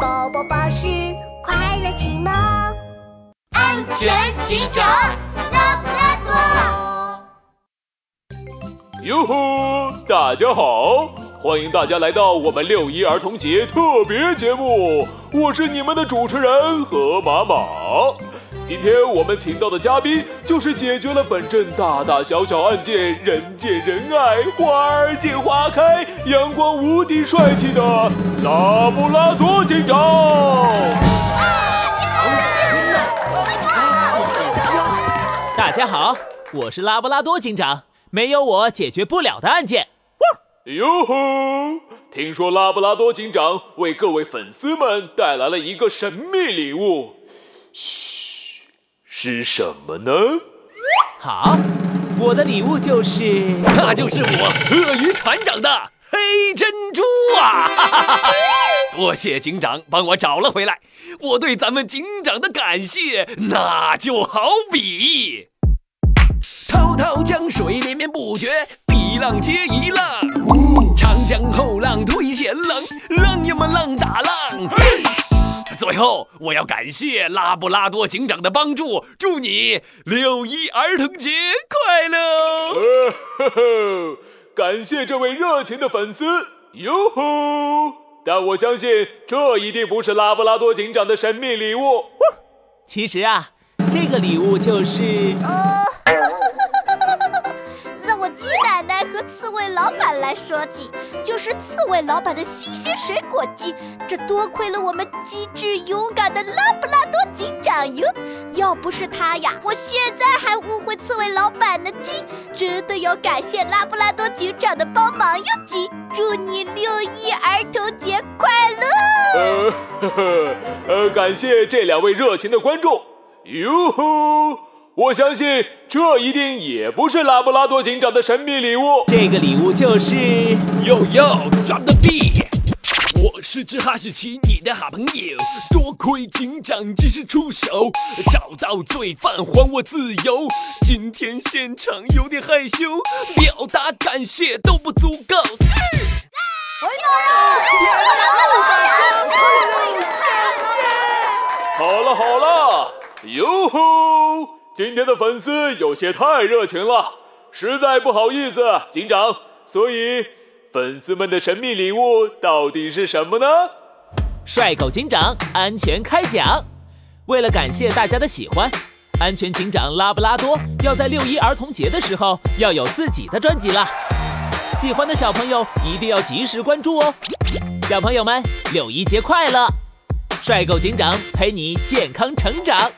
宝宝巴士快乐启蒙，安全警长拉布拉多。哟吼，大家好，欢迎大家来到我们六一儿童节特别节目，我是你们的主持人何马马。今天我们请到的嘉宾就是解决了本镇大大小小案件、人见人爱、花儿见花开、阳光无敌帅气的拉布拉多警长。大家好，我是拉布拉多警长，没有我解决不了的案件。哟吼！听说拉布拉多警长为各位粉丝们带来了一个神秘礼物。嘘。是什么呢？好，我的礼物就是，那就是我鳄鱼船长的黑珍珠啊！多谢警长帮我找了回来，我对咱们警长的感谢，那就好比滔滔江水连绵不绝，一浪接一浪，长江后浪推前浪，浪呀么浪打浪。最后，我要感谢拉布拉多警长的帮助，祝你六一儿童节快乐！呵呵，感谢这位热情的粉丝，哟吼！但我相信这一定不是拉布拉多警长的神秘礼物。其实啊，这个礼物就是……让我鸡奶奶和刺猬老板来说起。就是刺猬老板的新鲜水果鸡，这多亏了我们机智勇敢的拉布拉多警长哟！要不是他呀，我现在还误会刺猬老板的鸡。真的要感谢拉布拉多警长的帮忙哟，鸡！祝你六一儿童节快乐！呃呵呵，呃，感谢这两位热情的观众，哟吼！我相信这一定也不是拉布拉多警长的神秘礼物。这个礼物就是，Yo Yo，Drop the beat。我是只哈士奇，你的好朋友。多亏警长及时出手，找到罪犯，还我自由。今天现场有点害羞，表达感谢都不足够。好了好了，哟吼！今天的粉丝有些太热情了，实在不好意思，警长。所以，粉丝们的神秘礼物到底是什么呢？帅狗警长安全开讲。为了感谢大家的喜欢，安全警长拉布拉多要在六一儿童节的时候要有自己的专辑了。喜欢的小朋友一定要及时关注哦。小朋友们，六一节快乐！帅狗警长陪你健康成长。